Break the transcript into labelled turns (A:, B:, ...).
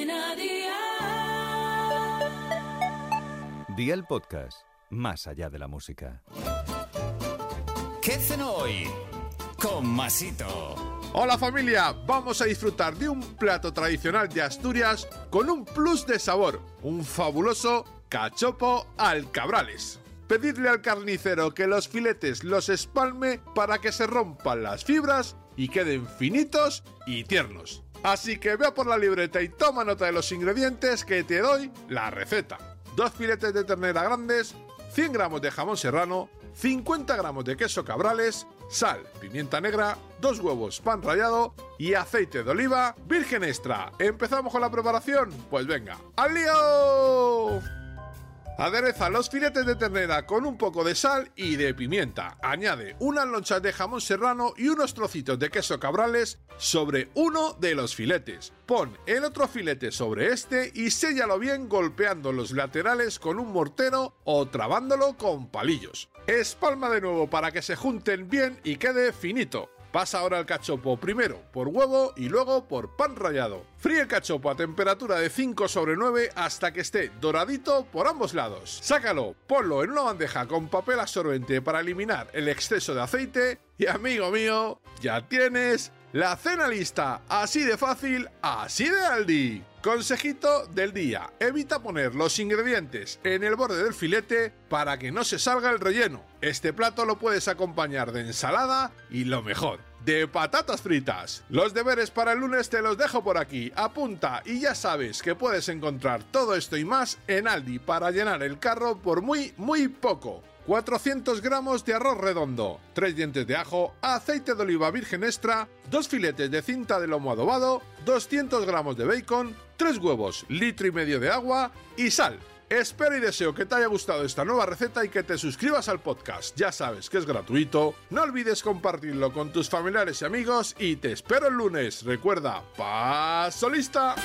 A: Cadena Dial.
B: Día el podcast, más allá de la música.
C: ¿Qué cenó hoy? Con Masito.
D: Hola familia, vamos a disfrutar de un plato tradicional de Asturias con un plus de sabor, un fabuloso cachopo al cabrales. Pedirle al carnicero que los filetes los espalme para que se rompan las fibras y queden finitos y tiernos. Así que vea por la libreta y toma nota de los ingredientes que te doy la receta. Dos filetes de ternera grandes, 100 gramos de jamón serrano, 50 gramos de queso cabrales, sal, pimienta negra, dos huevos, pan rallado y aceite de oliva virgen extra. ¿Empezamos con la preparación? Pues venga, ¡al lío! Adereza los filetes de ternera con un poco de sal y de pimienta. Añade unas lonchas de jamón serrano y unos trocitos de queso cabrales sobre uno de los filetes. Pon el otro filete sobre este y séllalo bien golpeando los laterales con un mortero o trabándolo con palillos. Espalma de nuevo para que se junten bien y quede finito. Pasa ahora el cachopo primero por huevo y luego por pan rallado. Fríe el cachopo a temperatura de 5 sobre 9 hasta que esté doradito por ambos lados. Sácalo, ponlo en una bandeja con papel absorbente para eliminar el exceso de aceite y amigo mío, ya tienes la cena lista. Así de fácil, así de Aldi. Consejito del día. Evita poner los ingredientes en el borde del filete para que no se salga el relleno. Este plato lo puedes acompañar de ensalada y lo mejor, de patatas fritas. Los deberes para el lunes te los dejo por aquí. Apunta y ya sabes que puedes encontrar todo esto y más en Aldi para llenar el carro por muy, muy poco. 400 gramos de arroz redondo, 3 dientes de ajo, aceite de oliva virgen extra, 2 filetes de cinta de lomo adobado, 200 gramos de bacon, 3 huevos, litro y medio de agua y sal. Espero y deseo que te haya gustado esta nueva receta y que te suscribas al podcast. Ya sabes que es gratuito. No olvides compartirlo con tus familiares y amigos y te espero el lunes. Recuerda, paso lista.